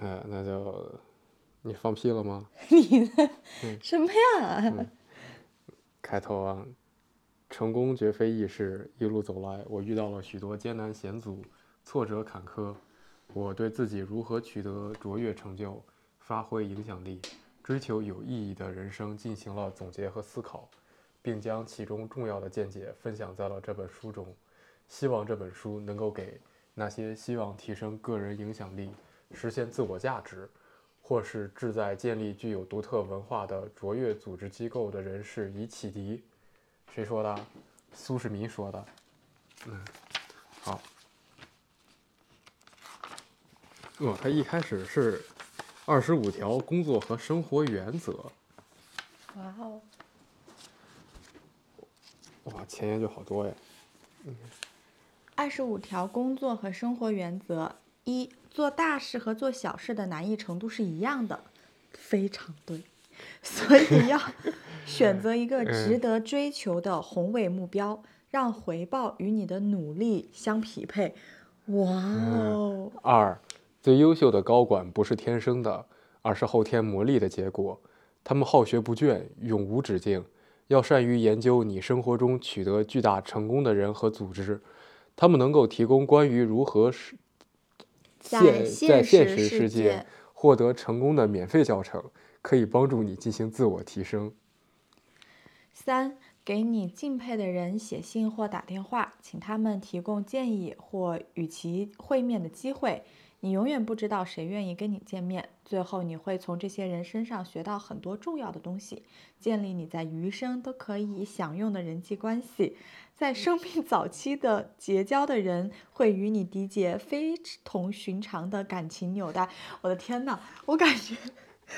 哎，那就你放屁了吗？你的什么呀？开头啊，成功绝非易事，一路走来，我遇到了许多艰难险阻、挫折坎坷。我对自己如何取得卓越成就、发挥影响力、追求有意义的人生进行了总结和思考，并将其中重要的见解分享在了这本书中。希望这本书能够给那些希望提升个人影响力、实现自我价值，或是志在建立具有独特文化的卓越组织机构的人士以启迪。谁说的？苏世民说的。嗯，好。哦，他一开始是二十五条工作和生活原则。哇哦！哇，前言就好多呀。二十五条工作和生活原则：一、做大事和做小事的难易程度是一样的，非常对。所以要 选择一个值得追求的宏伟目标，让回报与你的努力相匹配。哇哦！二。最优秀的高管不是天生的，而是后天磨砺的结果。他们好学不倦，永无止境。要善于研究你生活中取得巨大成功的人和组织，他们能够提供关于如何在现实世界获得成功的免费教程，可以帮助你进行自我提升。三，给你敬佩的人写信或打电话，请他们提供建议或与其会面的机会。你永远不知道谁愿意跟你见面，最后你会从这些人身上学到很多重要的东西，建立你在余生都可以享用的人际关系。在生命早期的结交的人会与你缔结非同寻常的感情纽带。我的天呐，我感觉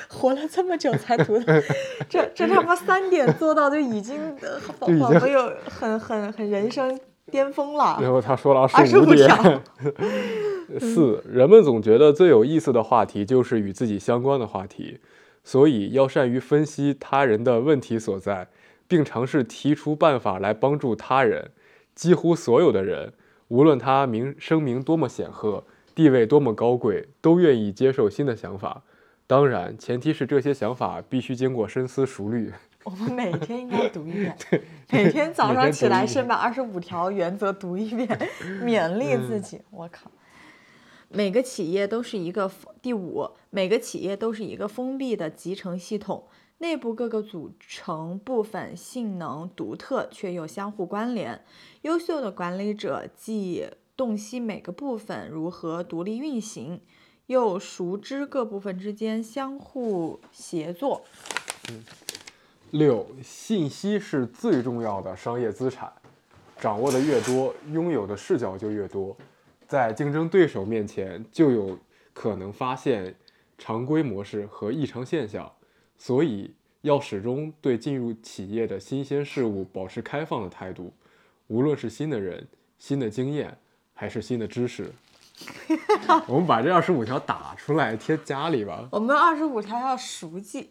活了这么久才读的，这这他妈三点做到就已经仿佛有很很很人生巅峰了。然后他说了二十五点。四，人们总觉得最有意思的话题就是与自己相关的话题，所以要善于分析他人的问题所在，并尝试提出办法来帮助他人。几乎所有的人，无论他名声名多么显赫，地位多么高贵，都愿意接受新的想法。当然，前提是这些想法必须经过深思熟虑。我们每天应该读一遍，每天早上起来先把二十五条原则读一遍，勉励自己。我靠！每个企业都是一个第五，每个企业都是一个封闭的集成系统，内部各个组成部分性能独特却又相互关联。优秀的管理者既洞悉每个部分如何独立运行，又熟知各部分之间相互协作。六，信息是最重要的商业资产，掌握的越多，拥有的视角就越多。在竞争对手面前，就有可能发现常规模式和异常现象，所以要始终对进入企业的新鲜事物保持开放的态度，无论是新的人、新的经验，还是新的知识。我们把这二十五条打出来贴家里吧。我们二十五条要熟记，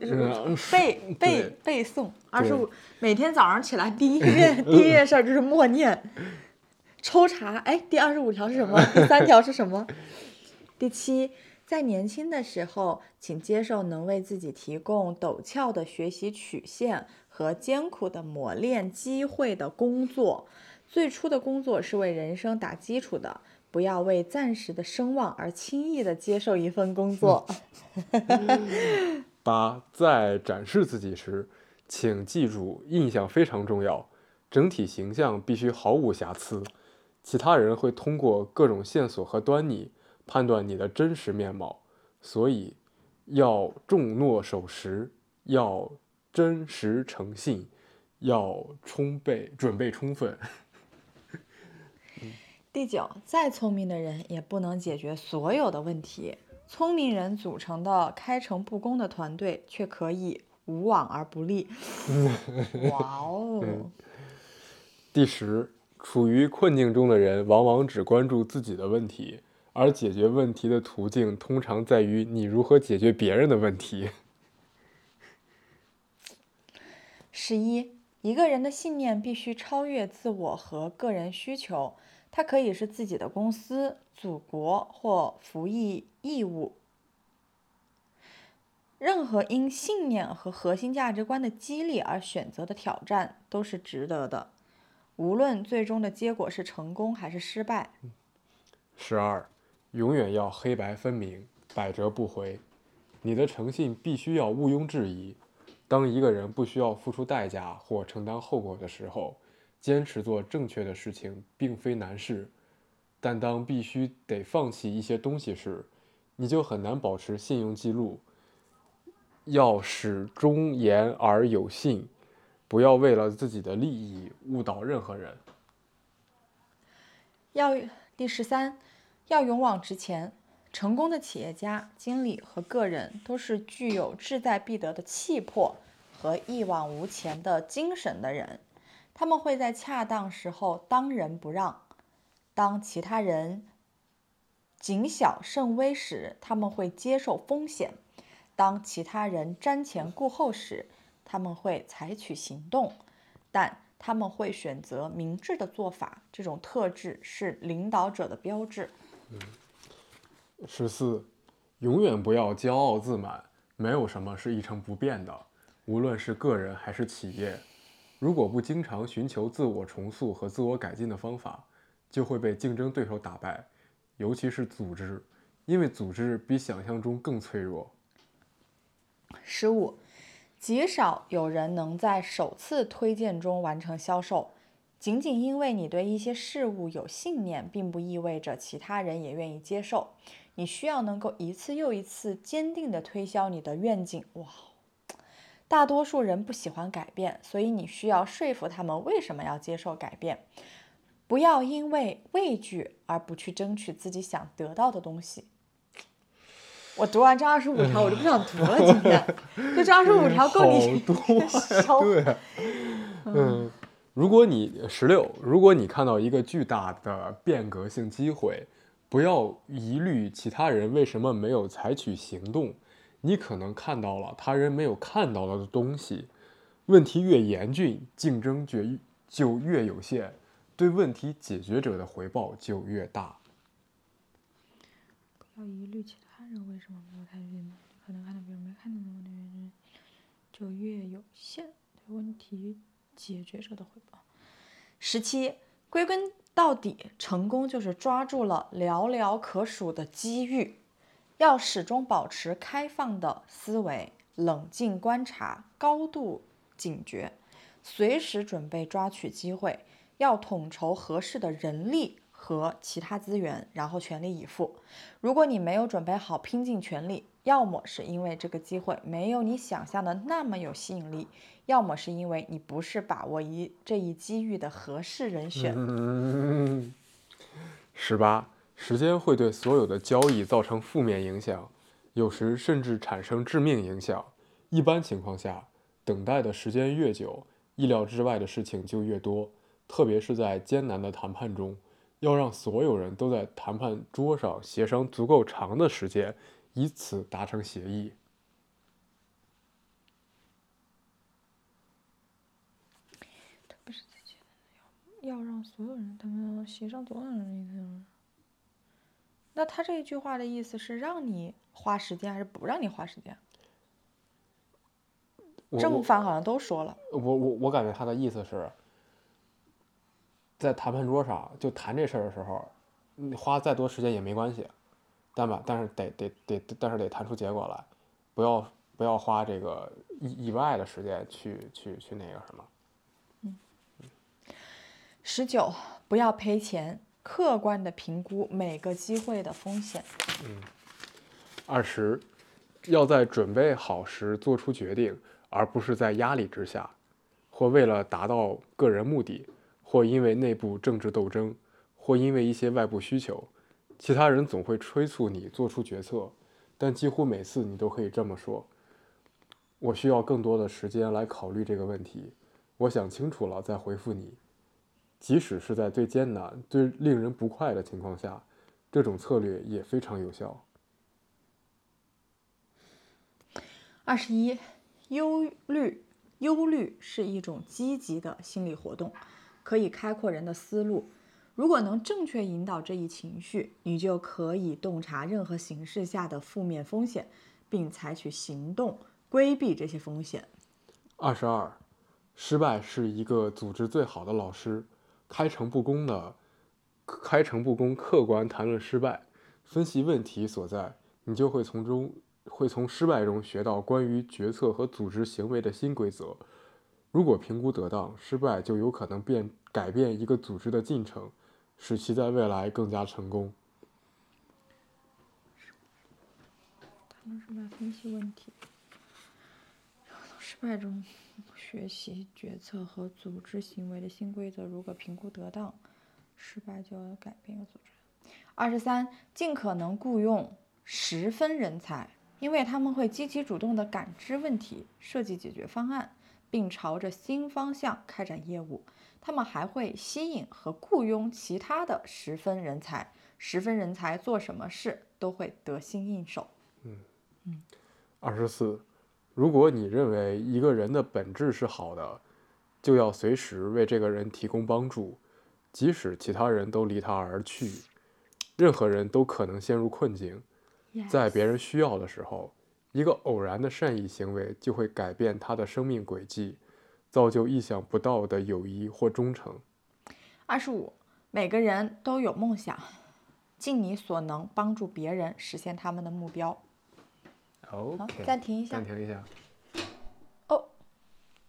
背背背诵。二十五，每天早上起来第一件 第一件事就是默念。抽查，哎，第二十五条是什么？第三条是什么？第七，在年轻的时候，请接受能为自己提供陡峭的学习曲线和艰苦的磨练机会的工作。最初的工作是为人生打基础的，不要为暂时的声望而轻易的接受一份工作。八，在展示自己时，请记住，印象非常重要，整体形象必须毫无瑕疵。其他人会通过各种线索和端倪判断你的真实面貌，所以要重诺守时，要真实诚信，要充备准备充分。第九，再聪明的人也不能解决所有的问题。聪明人组成的开诚布公的团队却可以无往而不利。哇哦！第十。处于困境中的人往往只关注自己的问题，而解决问题的途径通常在于你如何解决别人的问题。十一，一个人的信念必须超越自我和个人需求，它可以是自己的公司、祖国或服役义务。任何因信念和核心价值观的激励而选择的挑战都是值得的，无论最终的结果是成功还是失败。十二，永远要黑白分明，百折不回。你的诚信必须要毋庸置疑。当一个人不需要付出代价或承担后果的时候，坚持做正确的事情并非难事。但当必须得放弃一些东西时，你就很难保持信用记录。要始终言而有信，不要为了自己的利益误导任何人。要第十三，要勇往直前。成功的企业家、经理和个人都是具有志在必得的气魄和一往无前的精神的人。他们会在恰当时候当仁不让，当其他人谨小慎微时，他们会接受风险。当其他人瞻前顾后时，他们会采取行动，但他们会选择明智的做法。这种特质是领导者的标志。十四，永远不要骄傲自满，没有什么是一成不变的，无论是个人还是企业。如果不经常寻求自我重塑和自我改进的方法，就会被竞争对手打败，尤其是组织，因为组织比想象中更脆弱。十五，极少有人能在首次推荐中完成销售。仅仅因为你对一些事物有信念，并不意味着其他人也愿意接受。你需要能够一次又一次坚定地推销你的愿景。哇，大多数人不喜欢改变，所以你需要说服他们为什么要接受改变。不要因为畏惧而不去争取自己想得到的东西。我读完这二十五条，我就不想读了。今天 就这二十五条够你好多 烧。对，嗯，如果你十六，如果你看到一个巨大的变革性机会，不要疑虑其他人为什么没有采取行动，你可能看到了他人没有看到的东西。问题越严峻，竞争就就越有限，对问题解决者的回报就越大。不要疑虑其他人为什么没有采取，可能看到别人没看到的问题，就越有限，问题解决者的回报。十七，归根到底，成功就是抓住了寥寥可数的机遇。要始终保持开放的思维，冷静观察，高度警觉，随时准备抓取机会。要统筹合适的人力和其他资源，然后全力以赴。如果你没有准备好拼尽全力，要么是因为这个机会没有你想象的那么有吸引力，要么是因为你不是把握一这一机遇的合适人选。十八，时间会对所有的交易造成负面影响，有时甚至产生致命影响。一般情况下，等待的时间越久，意料之外的事情就越多，特别是在艰难的谈判中，要让所有人都在谈判桌上协商足够长的时间，以此达成协议。不是要要让所有人他们协商多少人的意思？那他这一句话的意思是让你花时间还是不让你花时间？正反好像都说了。我我我感觉他的意思是，在谈判桌上就谈这事儿的时候，你花再多时间也没关系，但吧，但是得得得，但是得谈出结果来，不要不要花这个意意外的时间去去去那个什么。嗯十九，不要赔钱，客观的评估每个机会的风险。嗯二十，要在准备好时做出决定，而不是在压力之下，或为了达到个人目的，或因为内部政治斗争，或因为一些外部需求，其他人总会催促你做出决策，但几乎每次你都可以这么说：“我需要更多的时间来考虑这个问题，我想清楚了再回复你。”即使是在最艰难、最令人不快的情况下，这种策略也非常有效。二十一，忧虑，忧虑是一种积极的心理活动，可以开阔人的思路。如果能正确引导这一情绪，你就可以洞察任何形势下的负面风险，并采取行动规避这些风险。二十二，失败是一个组织最好的老师。开诚布公的，开诚布公，客观谈论失败，分析问题所在，你就会从中会从失败中学到关于决策和组织行为的新规则。如果评估得当，失败就有可能变改变一个组织的进程，使其在未来更加成功。谈论失败，分析问题，从失败中学习决策和组织行为的新规则。如果评估得当，失败就要改变一个组织。二十三，尽可能雇佣十分人才，因为他们会积极主动地感知问题，设计解决方案，并朝着新方向开展业务。他们还会吸引和雇佣其他的十分人才，十分人才做什么事都会得心应手。二十四，如果你认为一个人的本质是好的，就要随时为这个人提供帮助，即使其他人都离他而去。任何人都可能陷入困境，在别人需要的时候，一个偶然的善意行为就会改变他的生命轨迹，造就意想不到的友谊或忠诚。二十五，每个人都有梦想，尽你所能帮助别人实现他们的目标。好 OK，暂停一下暂停一下。